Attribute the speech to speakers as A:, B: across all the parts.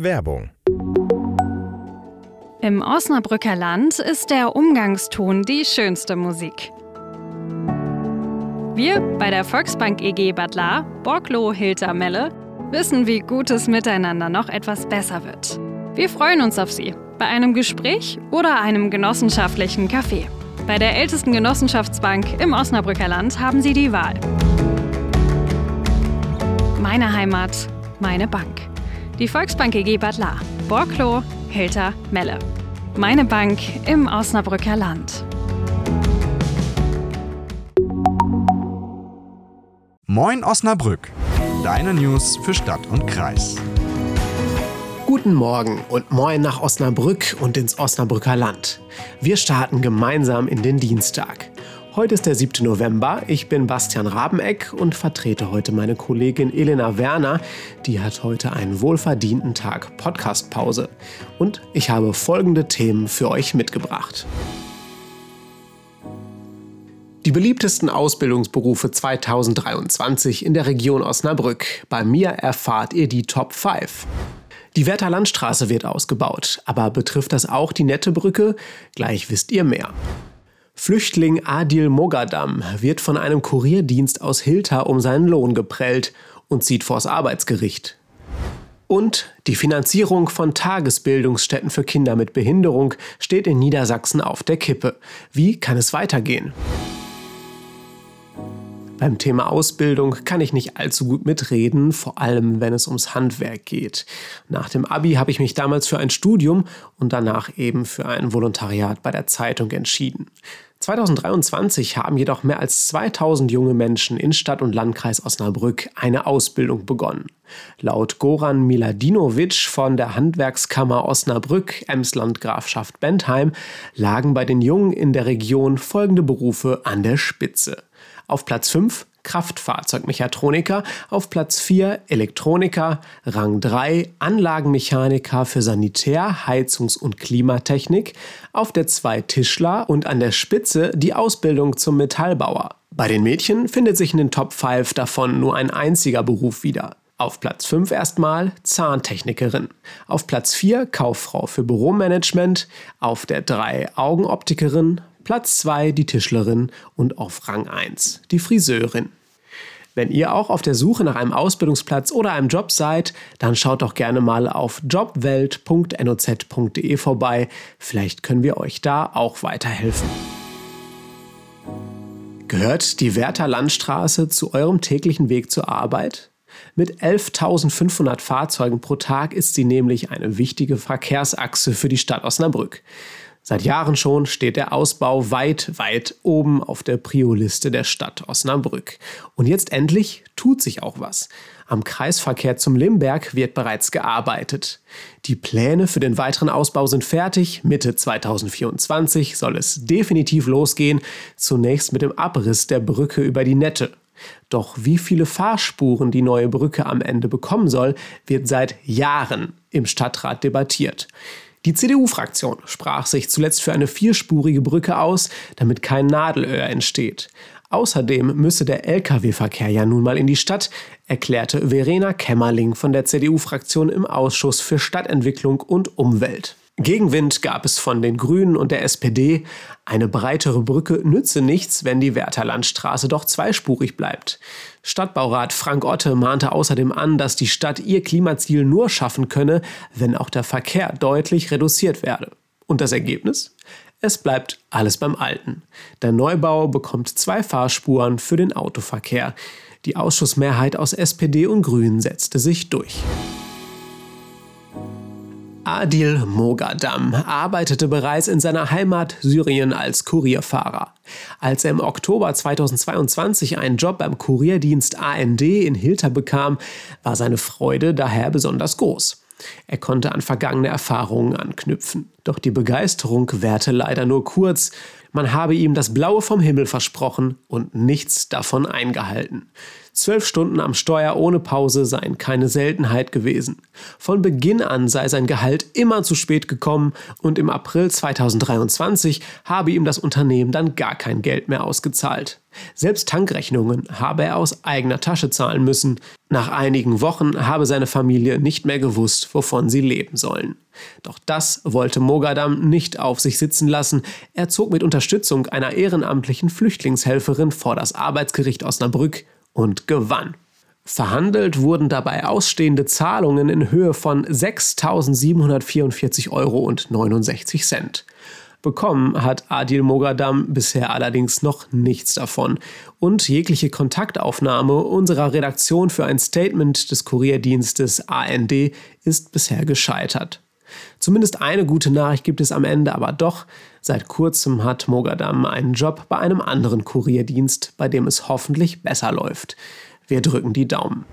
A: Werbung
B: Im Osnabrücker Land ist der Umgangston die schönste Musik. Wir bei der Volksbank EG Bad La, Borglo Hilter Melle, wissen, wie gutes Miteinander noch etwas besser wird. Wir freuen uns auf Sie bei einem Gespräch oder einem genossenschaftlichen Kaffee. Bei der ältesten Genossenschaftsbank im Osnabrücker Land haben Sie die Wahl. Meine Heimat, meine Bank. Die Volksbank EG Bad La, Borklo, Hilter, Melle. Meine Bank im Osnabrücker Land.
A: Moin Osnabrück, deine News für Stadt und Kreis.
C: Guten Morgen und moin nach Osnabrück und ins Osnabrücker Land. Wir starten gemeinsam in den Dienstag. Heute ist der 7. November. Ich bin Bastian Rabeneck und vertrete heute meine Kollegin Elena Werner. Die hat heute einen wohlverdienten Tag Podcastpause. Und ich habe folgende Themen für euch mitgebracht. Die beliebtesten Ausbildungsberufe 2023 in der Region Osnabrück. Bei mir erfahrt ihr die Top 5. Die Werther Landstraße wird ausgebaut, aber betrifft das auch die Nette Brücke? Gleich wisst ihr mehr. Flüchtling Adil Mogadam wird von einem Kurierdienst aus Hilta um seinen Lohn geprellt und zieht vors Arbeitsgericht. Und die Finanzierung von Tagesbildungsstätten für Kinder mit Behinderung steht in Niedersachsen auf der Kippe. Wie kann es weitergehen? Beim Thema Ausbildung kann ich nicht allzu gut mitreden, vor allem wenn es ums Handwerk geht. Nach dem Abi habe ich mich damals für ein Studium und danach eben für ein Volontariat bei der Zeitung entschieden. 2023 haben jedoch mehr als 2000 junge Menschen in Stadt und Landkreis Osnabrück eine Ausbildung begonnen. Laut Goran Miladinovic von der Handwerkskammer Osnabrück, Emsland Grafschaft Bentheim, lagen bei den Jungen in der Region folgende Berufe an der Spitze. Auf Platz 5 Kraftfahrzeugmechatroniker, auf Platz 4 Elektroniker, Rang 3 Anlagenmechaniker für Sanitär, Heizungs- und Klimatechnik, auf der 2 Tischler und an der Spitze die Ausbildung zum Metallbauer. Bei den Mädchen findet sich in den Top 5 davon nur ein einziger Beruf wieder. Auf Platz 5 erstmal Zahntechnikerin. Auf Platz 4 Kauffrau für Büromanagement. Auf der 3 Augenoptikerin. Platz 2 die Tischlerin und auf Rang 1 die Friseurin. Wenn ihr auch auf der Suche nach einem Ausbildungsplatz oder einem Job seid, dann schaut doch gerne mal auf jobwelt.noz.de vorbei. Vielleicht können wir euch da auch weiterhelfen. Gehört die Werther Landstraße zu eurem täglichen Weg zur Arbeit? Mit 11.500 Fahrzeugen pro Tag ist sie nämlich eine wichtige Verkehrsachse für die Stadt Osnabrück. Seit Jahren schon steht der Ausbau weit, weit oben auf der Prio-Liste der Stadt Osnabrück. Und jetzt endlich tut sich auch was. Am Kreisverkehr zum Limberg wird bereits gearbeitet. Die Pläne für den weiteren Ausbau sind fertig. Mitte 2024 soll es definitiv losgehen. Zunächst mit dem Abriss der Brücke über die Nette. Doch wie viele Fahrspuren die neue Brücke am Ende bekommen soll, wird seit Jahren im Stadtrat debattiert. Die CDU-Fraktion sprach sich zuletzt für eine vierspurige Brücke aus, damit kein Nadelöhr entsteht. Außerdem müsse der Lkw-Verkehr ja nun mal in die Stadt, erklärte Verena Kämmerling von der CDU-Fraktion im Ausschuss für Stadtentwicklung und Umwelt. Gegenwind gab es von den Grünen und der SPD. Eine breitere Brücke nütze nichts, wenn die Wertherlandstraße doch zweispurig bleibt. Stadtbaurat Frank Otte mahnte außerdem an, dass die Stadt ihr Klimaziel nur schaffen könne, wenn auch der Verkehr deutlich reduziert werde. Und das Ergebnis? Es bleibt alles beim Alten. Der Neubau bekommt zwei Fahrspuren für den Autoverkehr. Die Ausschussmehrheit aus SPD und Grünen setzte sich durch. Adil Mogadam arbeitete bereits in seiner Heimat Syrien als Kurierfahrer. Als er im Oktober 2022 einen Job beim Kurierdienst AND in Hilter bekam, war seine Freude daher besonders groß. Er konnte an vergangene Erfahrungen anknüpfen. Doch die Begeisterung währte leider nur kurz. Man habe ihm das Blaue vom Himmel versprochen und nichts davon eingehalten. Zwölf Stunden am Steuer ohne Pause seien keine Seltenheit gewesen. Von Beginn an sei sein Gehalt immer zu spät gekommen und im April 2023 habe ihm das Unternehmen dann gar kein Geld mehr ausgezahlt. Selbst Tankrechnungen habe er aus eigener Tasche zahlen müssen. Nach einigen Wochen habe seine Familie nicht mehr gewusst, wovon sie leben sollen. Doch das wollte Mogadam nicht auf sich sitzen lassen. Er zog mit Unterstützung einer ehrenamtlichen Flüchtlingshelferin vor das Arbeitsgericht Osnabrück und gewann. Verhandelt wurden dabei ausstehende Zahlungen in Höhe von 6.744,69 Euro. Bekommen hat Adil Mogadam bisher allerdings noch nichts davon. Und jegliche Kontaktaufnahme unserer Redaktion für ein Statement des Kurierdienstes AND ist bisher gescheitert. Zumindest eine gute Nachricht gibt es am Ende aber doch. Seit kurzem hat Mogadam einen Job bei einem anderen Kurierdienst, bei dem es hoffentlich besser läuft. Wir drücken die Daumen.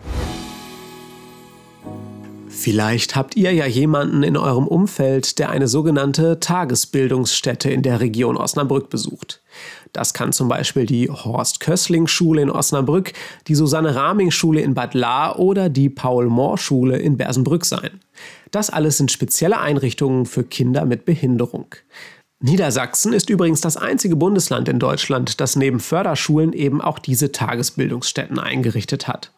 C: Vielleicht habt ihr ja jemanden in eurem Umfeld, der eine sogenannte Tagesbildungsstätte in der Region Osnabrück besucht. Das kann zum Beispiel die Horst-Kössling-Schule in Osnabrück, die Susanne-Raming-Schule in Bad Lahr oder die Paul-Mohr-Schule in Bersenbrück sein. Das alles sind spezielle Einrichtungen für Kinder mit Behinderung. Niedersachsen ist übrigens das einzige Bundesland in Deutschland, das neben Förderschulen eben auch diese Tagesbildungsstätten eingerichtet hat.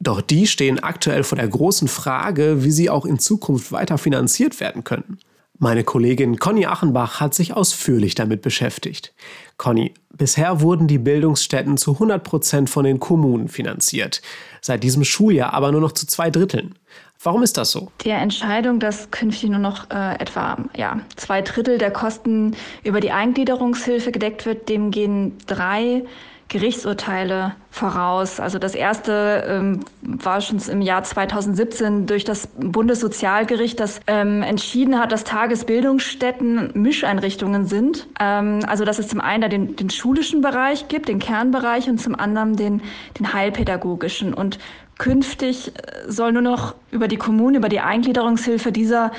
C: Doch die stehen aktuell vor der großen Frage, wie sie auch in Zukunft weiter finanziert werden können. Meine Kollegin Conny Achenbach hat sich ausführlich damit beschäftigt. Conny, bisher wurden die Bildungsstätten zu 100 Prozent von den Kommunen finanziert, seit diesem Schuljahr aber nur noch zu zwei Dritteln. Warum ist das so?
D: Die Entscheidung, dass künftig nur noch äh, etwa ja, zwei Drittel der Kosten über die Eingliederungshilfe gedeckt wird, dem gehen drei Gerichtsurteile voraus. Also das erste ähm, war schon im Jahr 2017 durch das Bundessozialgericht, das ähm, entschieden hat, dass Tagesbildungsstätten Mischeinrichtungen sind. Ähm, also dass es zum einen den, den schulischen Bereich gibt, den Kernbereich und zum anderen den, den heilpädagogischen. Und künftig äh, soll nur noch über die Kommune, über die Eingliederungshilfe dieser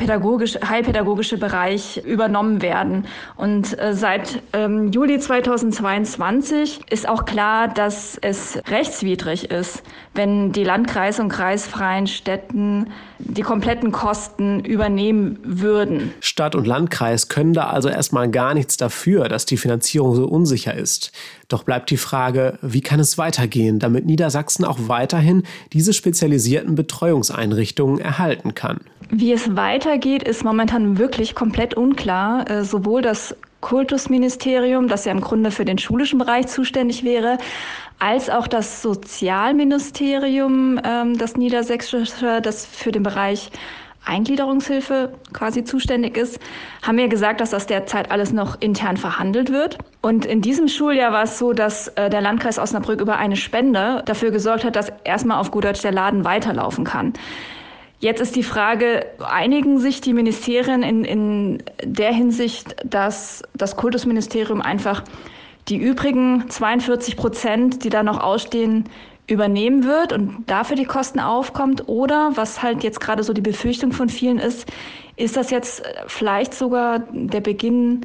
D: pädagogisch, heilpädagogische Bereich übernommen werden. Und äh, seit ähm, Juli 2022 ist auch klar, dass es rechtswidrig ist, wenn die Landkreis- und kreisfreien Städten die kompletten Kosten übernehmen würden.
C: Stadt und Landkreis können da also erstmal gar nichts dafür, dass die Finanzierung so unsicher ist. Doch bleibt die Frage, wie kann es weitergehen, damit Niedersachsen auch weiterhin diese spezialisierten Betreuungseinrichtungen erhalten kann?
D: Wie es weitergeht, ist momentan wirklich komplett unklar. Äh, sowohl das Kultusministerium, das ja im Grunde für den schulischen Bereich zuständig wäre, als auch das Sozialministerium, ähm, das Niedersächsische, das für den Bereich Eingliederungshilfe quasi zuständig ist, haben mir gesagt, dass das derzeit alles noch intern verhandelt wird. Und in diesem Schuljahr war es so, dass äh, der Landkreis Osnabrück über eine Spende dafür gesorgt hat, dass erstmal auf gut Deutsch der Laden weiterlaufen kann. Jetzt ist die Frage, einigen sich die Ministerien in, in der Hinsicht, dass das Kultusministerium einfach die übrigen 42 Prozent, die da noch ausstehen, übernehmen wird und dafür die Kosten aufkommt? Oder, was halt jetzt gerade so die Befürchtung von vielen ist, ist das jetzt vielleicht sogar der Beginn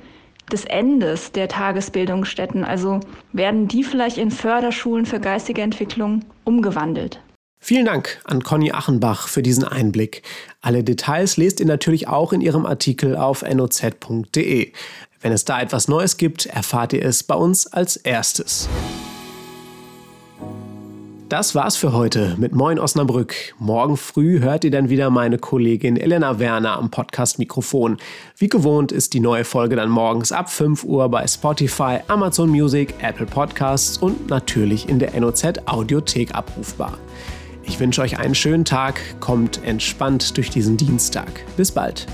D: des Endes der Tagesbildungsstätten? Also werden die vielleicht in Förderschulen für geistige Entwicklung umgewandelt?
C: Vielen Dank an Conny Achenbach für diesen Einblick. Alle Details lest ihr natürlich auch in ihrem Artikel auf noz.de. Wenn es da etwas Neues gibt, erfahrt ihr es bei uns als erstes. Das war's für heute mit Moin Osnabrück. Morgen früh hört ihr dann wieder meine Kollegin Elena Werner am Podcast-Mikrofon. Wie gewohnt ist die neue Folge dann morgens ab 5 Uhr bei Spotify, Amazon Music, Apple Podcasts und natürlich in der NOZ Audiothek abrufbar. Ich wünsche euch einen schönen Tag, kommt entspannt durch diesen Dienstag. Bis bald.